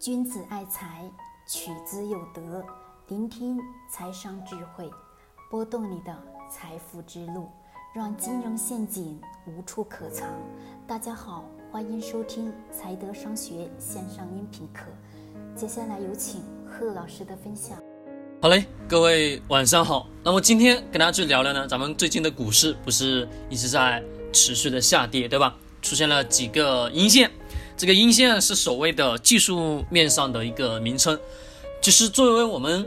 君子爱财，取之有德。聆听财商智慧，拨动你的财富之路，让金融陷阱无处可藏。大家好，欢迎收听财德商学线上音频课。接下来有请贺老师的分享。好嘞，各位晚上好。那么今天跟大家去聊聊呢，咱们最近的股市不是一直在持续的下跌，对吧？出现了几个阴线。这个阴线是所谓的技术面上的一个名称，其实作为我们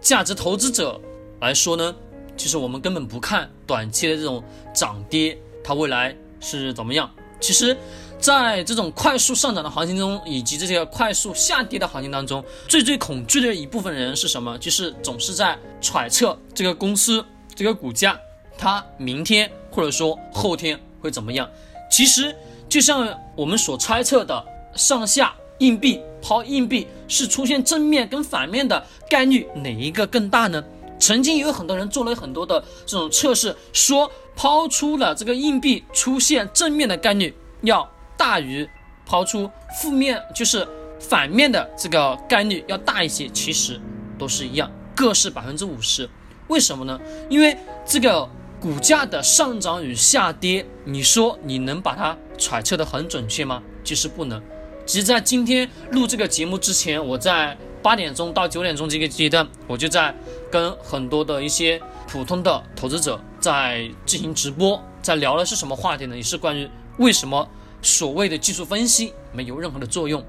价值投资者来说呢，其实我们根本不看短期的这种涨跌，它未来是怎么样。其实，在这种快速上涨的行情中，以及这些快速下跌的行情当中，最最恐惧的一部分人是什么？就是总是在揣测这个公司这个股价，它明天或者说后天会怎么样。其实。就像我们所猜测的，上下硬币抛硬币是出现正面跟反面的概率哪一个更大呢？曾经有很多人做了很多的这种测试，说抛出了这个硬币出现正面的概率要大于抛出负面，就是反面的这个概率要大一些。其实都是一样，各是百分之五十。为什么呢？因为这个。股价的上涨与下跌，你说你能把它揣测的很准确吗？其实不能。其实，在今天录这个节目之前，我在八点钟到九点钟这个阶段，我就在跟很多的一些普通的投资者在进行直播，在聊的是什么话题呢？也是关于为什么所谓的技术分析没有任何的作用。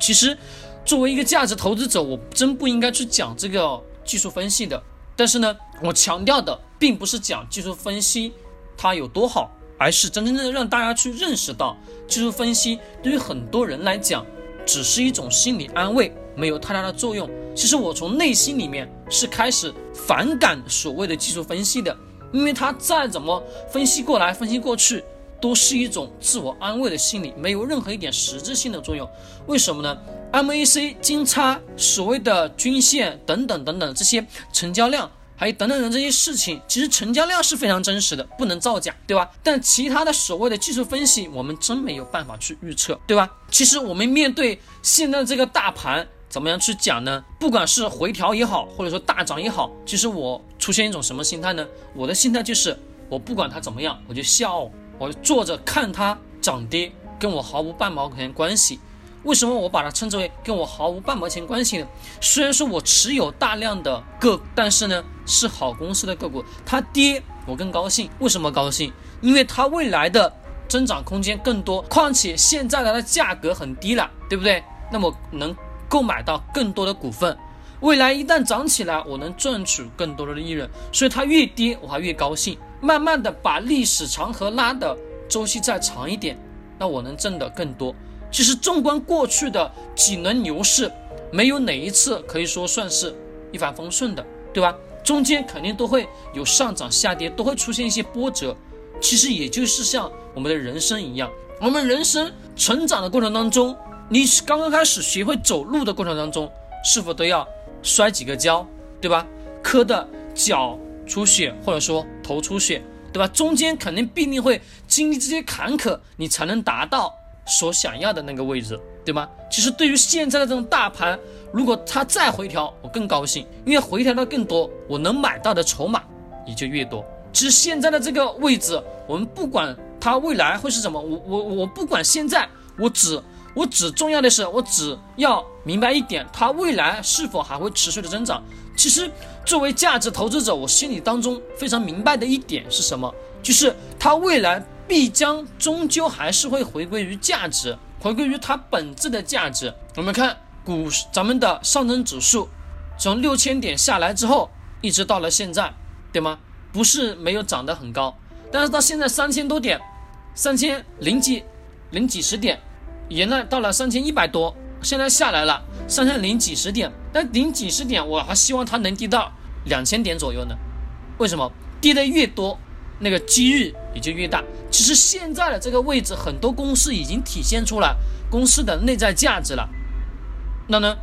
其实，作为一个价值投资者，我真不应该去讲这个技术分析的。但是呢，我强调的并不是讲技术分析它有多好，而是真真正正让大家去认识到，技术分析对于很多人来讲，只是一种心理安慰，没有太大的作用。其实我从内心里面是开始反感所谓的技术分析的，因为它再怎么分析过来、分析过去，都是一种自我安慰的心理，没有任何一点实质性的作用。为什么呢？MAC 金叉所谓的均线等等等等这些成交量，还有等等的这些事情，其实成交量是非常真实的，不能造假，对吧？但其他的所谓的技术分析，我们真没有办法去预测，对吧？其实我们面对现在这个大盘，怎么样去讲呢？不管是回调也好，或者说大涨也好，其实我出现一种什么心态呢？我的心态就是，我不管它怎么样，我就笑，我坐着看它涨跌，跟我毫无半毛钱关系。为什么我把它称之为跟我毫无半毛钱关系呢？虽然说我持有大量的个，但是呢是好公司的个股，它跌我更高兴。为什么高兴？因为它未来的增长空间更多，况且现在它的价格很低了，对不对？那么能购买到更多的股份，未来一旦涨起来，我能赚取更多的利润。所以它越跌我还越高兴。慢慢的把历史长河拉的周期再长一点，那我能挣得更多。其实，纵观过去的几轮牛市，没有哪一次可以说算是一帆风顺的，对吧？中间肯定都会有上涨、下跌，都会出现一些波折。其实也就是像我们的人生一样，我们人生成长的过程当中，你刚刚开始学会走路的过程当中，是否都要摔几个跤，对吧？磕的脚出血，或者说头出血，对吧？中间肯定必定会经历这些坎坷，你才能达到。所想要的那个位置，对吗？其实对于现在的这种大盘，如果它再回调，我更高兴，因为回调的更多，我能买到的筹码也就越多。其实现在的这个位置，我们不管它未来会是什么，我我我不管现在，我只我只重要的是，我只要明白一点，它未来是否还会持续的增长。其实作为价值投资者，我心里当中非常明白的一点是什么，就是它未来。必将终究还是会回归于价值，回归于它本质的价值。我们看股，咱们的上证指数从六千点下来之后，一直到了现在，对吗？不是没有涨得很高，但是到现在三千多点，三千零几零几十点，原来到了三千一百多，现在下来了三千零几十点，但零几十点我还希望它能跌到两千点左右呢。为什么？跌的越多，那个机遇也就越大。其实现在的这个位置，很多公司已经体现出来公司的内在价值了。那呢，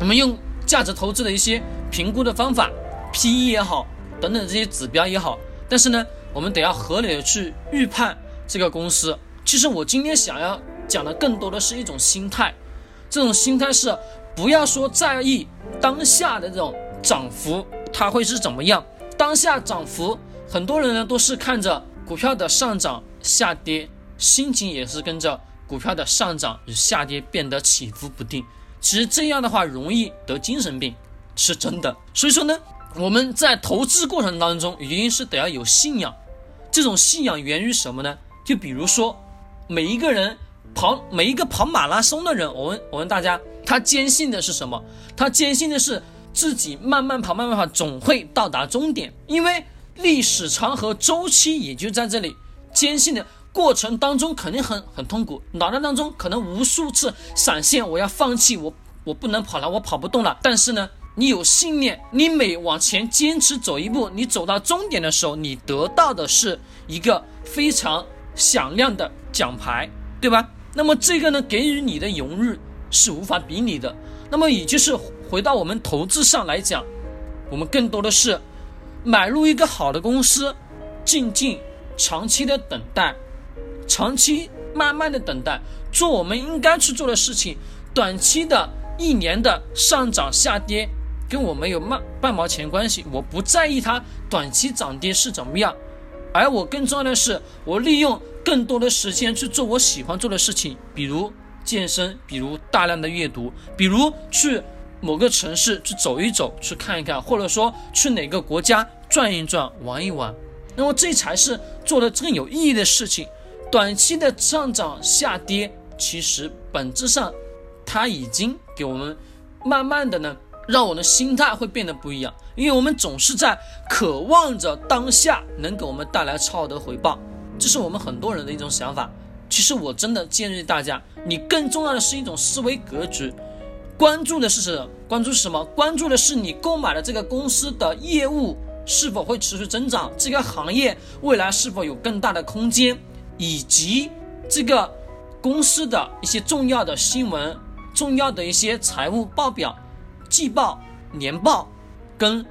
我们用价值投资的一些评估的方法，PE 也好，等等这些指标也好，但是呢，我们得要合理的去预判这个公司。其实我今天想要讲的更多的是一种心态，这种心态是不要说在意当下的这种涨幅，它会是怎么样？当下涨幅，很多人呢都是看着股票的上涨下跌，心情也是跟着股票的上涨与下跌变得起伏不定。其实这样的话容易得精神病，是真的。所以说呢，我们在投资过程当中，一定是得要有信仰。这种信仰源于什么呢？就比如说，每一个人跑每一个跑马拉松的人，我问我问大家，他坚信的是什么？他坚信的是自己慢慢跑，慢慢跑，总会到达终点。因为历史长河周期也就在这里。坚信的过程当中肯定很很痛苦，脑袋当中可能无数次闪现，我要放弃，我我不能跑了，我跑不动了。但是呢？你有信念，你每往前坚持走一步，你走到终点的时候，你得到的是一个非常响亮的奖牌，对吧？那么这个呢，给予你的荣誉是无法比拟的。那么也就是回到我们投资上来讲，我们更多的是买入一个好的公司，静静长期的等待，长期慢慢的等待，做我们应该去做的事情。短期的一年的上涨下跌。跟我没有半半毛钱关系，我不在意它短期涨跌是怎么样，而我更重要的是，我利用更多的时间去做我喜欢做的事情，比如健身，比如大量的阅读，比如去某个城市去走一走，去看一看，或者说去哪个国家转一转，玩一玩，那么这才是做的更有意义的事情。短期的上涨下跌，其实本质上，它已经给我们慢慢的呢。让我的心态会变得不一样，因为我们总是在渴望着当下能给我们带来超额的回报，这是我们很多人的一种想法。其实我真的建议大家，你更重要的是一种思维格局，关注的是什么？关注是什么？关注的是你购买的这个公司的业务是否会持续增长，这个行业未来是否有更大的空间，以及这个公司的一些重要的新闻、重要的一些财务报表。季报、年报，跟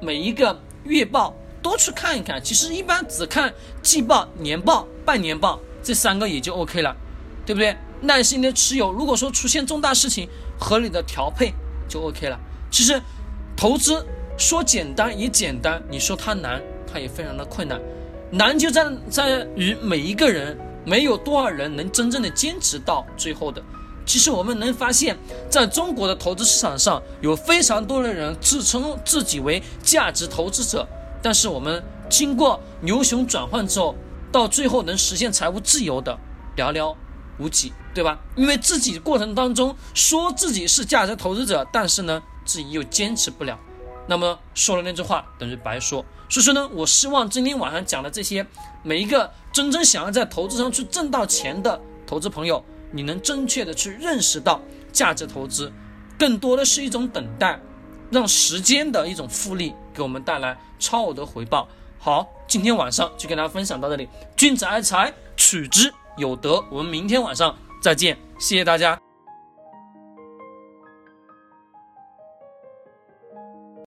每一个月报都去看一看。其实一般只看季报、年报、半年报这三个也就 OK 了，对不对？耐心的持有，如果说出现重大事情，合理的调配就 OK 了。其实投资说简单也简单，你说它难，它也非常的困难。难就在在于每一个人，没有多少人能真正的坚持到最后的。其实我们能发现，在中国的投资市场上，有非常多的人自称自己为价值投资者，但是我们经过牛熊转换之后，到最后能实现财务自由的寥寥无几，对吧？因为自己过程当中说自己是价值投资者，但是呢，自己又坚持不了，那么说了那句话等于白说。所以说呢，我希望今天晚上讲的这些，每一个真正想要在投资上去挣到钱的投资朋友。你能正确的去认识到价值投资，更多的是一种等待，让时间的一种复利给我们带来超额的回报。好，今天晚上就跟大家分享到这里。君子爱财，取之有德。我们明天晚上再见，谢谢大家。